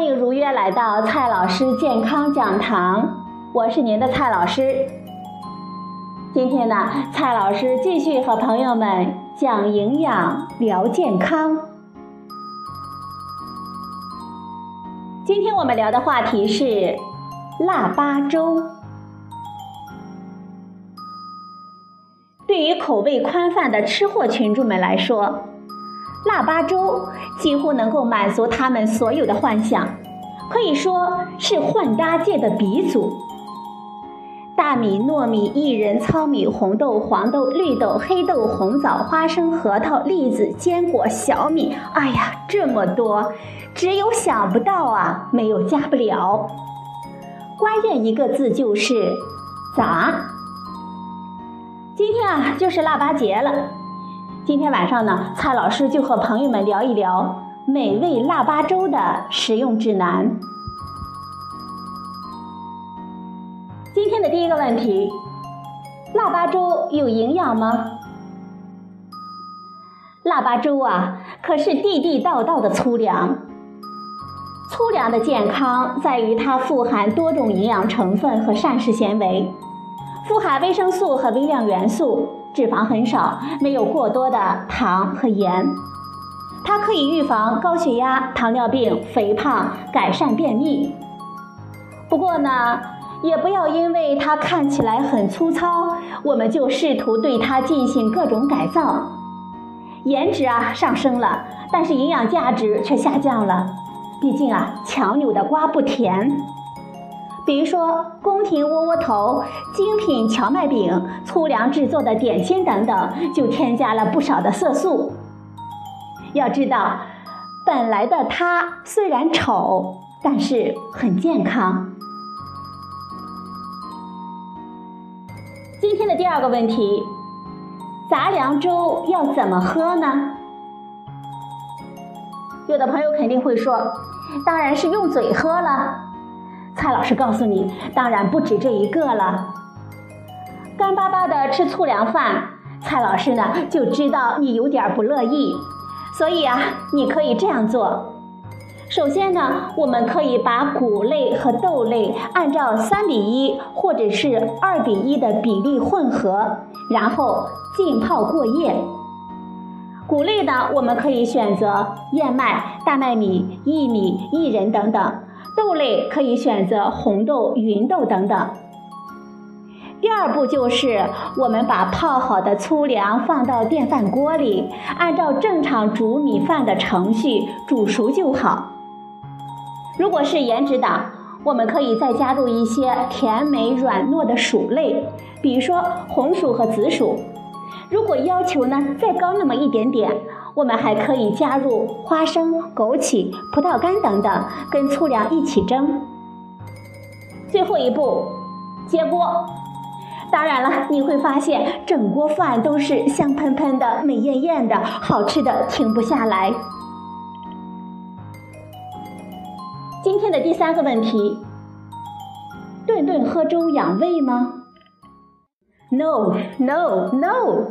欢迎如约来到蔡老师健康讲堂，我是您的蔡老师。今天呢，蔡老师继续和朋友们讲营养、聊健康。今天我们聊的话题是腊八粥。对于口味宽泛的吃货群众们来说，腊八粥几乎能够满足他们所有的幻想，可以说是混搭界的鼻祖。大米、糯米、薏仁、糙米、红豆、黄豆、绿豆、黑豆、红枣、花生、核桃、栗子、坚果、小米，哎呀，这么多，只有想不到啊，没有加不了。关键一个字就是杂。今天啊，就是腊八节了。今天晚上呢，蔡老师就和朋友们聊一聊美味腊八粥的食用指南。今天的第一个问题：腊八粥有营养吗？腊八粥啊，可是地地道道的粗粮。粗粮的健康在于它富含多种营养成分和膳食纤维，富含维生素和微量元素。脂肪很少，没有过多的糖和盐，它可以预防高血压、糖尿病、肥胖，改善便秘。不过呢，也不要因为它看起来很粗糙，我们就试图对它进行各种改造。颜值啊上升了，但是营养价值却下降了。毕竟啊，强扭的瓜不甜。比如说，宫廷窝窝头、精品荞麦饼、粗粮制作的点心等等，就添加了不少的色素。要知道，本来的它虽然丑，但是很健康。今天的第二个问题：杂粮粥要怎么喝呢？有的朋友肯定会说，当然是用嘴喝了。蔡老师告诉你，当然不止这一个了。干巴巴的吃粗粮饭，蔡老师呢就知道你有点不乐意，所以啊，你可以这样做。首先呢，我们可以把谷类和豆类按照三比一或者是二比一的比例混合，然后浸泡过夜。谷类呢，我们可以选择燕麦、大麦米、薏米、薏仁等等。豆类可以选择红豆、芸豆等等。第二步就是我们把泡好的粗粮放到电饭锅里，按照正常煮米饭的程序煮熟就好。如果是颜值党，我们可以再加入一些甜美软糯的薯类，比如说红薯和紫薯。如果要求呢再高那么一点点。我们还可以加入花生、枸杞、葡萄干等等，跟粗粮一起蒸。最后一步，接锅。当然了，你会发现整锅饭都是香喷喷的、美艳艳的，好吃的停不下来。今天的第三个问题：顿顿喝粥养胃吗？No，No，No，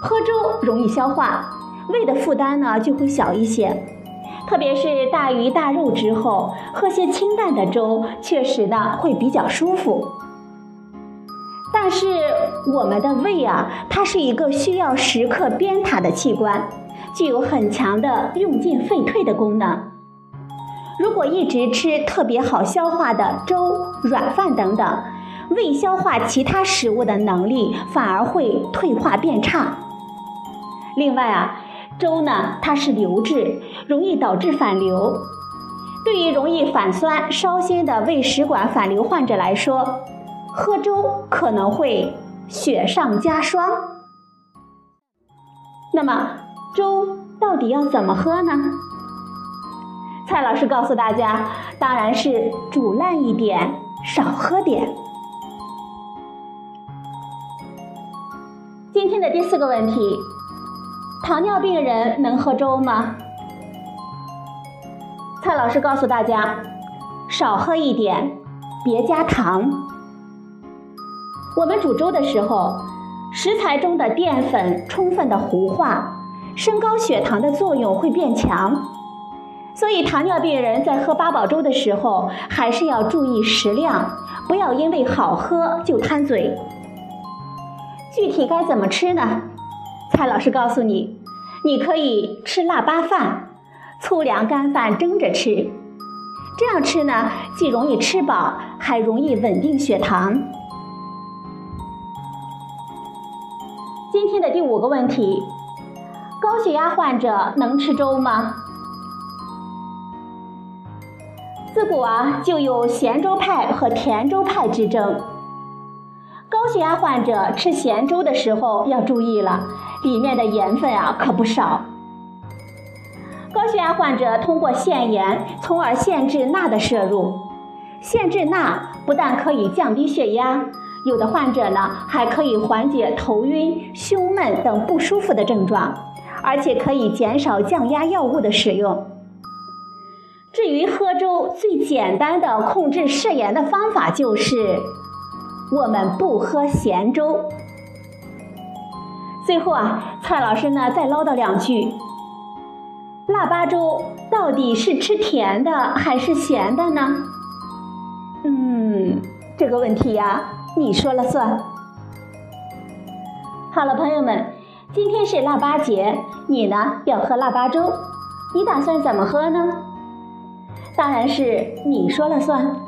喝粥容易消化。胃的负担呢就会小一些，特别是大鱼大肉之后，喝些清淡的粥，确实呢会比较舒服。但是我们的胃啊，它是一个需要时刻鞭挞的器官，具有很强的用进废退的功能。如果一直吃特别好消化的粥、软饭等等，胃消化其他食物的能力反而会退化变差。另外啊。粥呢，它是流质，容易导致反流。对于容易反酸、烧心的胃食管反流患者来说，喝粥可能会雪上加霜。那么，粥到底要怎么喝呢？蔡老师告诉大家，当然是煮烂一点，少喝点。今天的第四个问题。糖尿病人能喝粥吗？蔡老师告诉大家，少喝一点，别加糖。我们煮粥的时候，食材中的淀粉充分的糊化，升高血糖的作用会变强，所以糖尿病人在喝八宝粥的时候，还是要注意食量，不要因为好喝就贪嘴。具体该怎么吃呢？蔡老师告诉你，你可以吃腊八饭，粗粮干饭蒸着吃，这样吃呢，既容易吃饱，还容易稳定血糖。今天的第五个问题：高血压患者能吃粥吗？自古啊，就有咸粥派和甜粥派之争。高血压患者吃咸粥的时候要注意了，里面的盐分啊可不少。高血压患者通过限盐，从而限制钠的摄入。限制钠不但可以降低血压，有的患者呢还可以缓解头晕、胸闷等不舒服的症状，而且可以减少降压药物的使用。至于喝粥，最简单的控制摄盐的方法就是，我们不喝咸粥。最后啊，蔡老师呢再唠叨两句：腊八粥到底是吃甜的还是咸的呢？嗯，这个问题呀，你说了算。好了，朋友们，今天是腊八节，你呢要喝腊八粥，你打算怎么喝呢？当然是你说了算。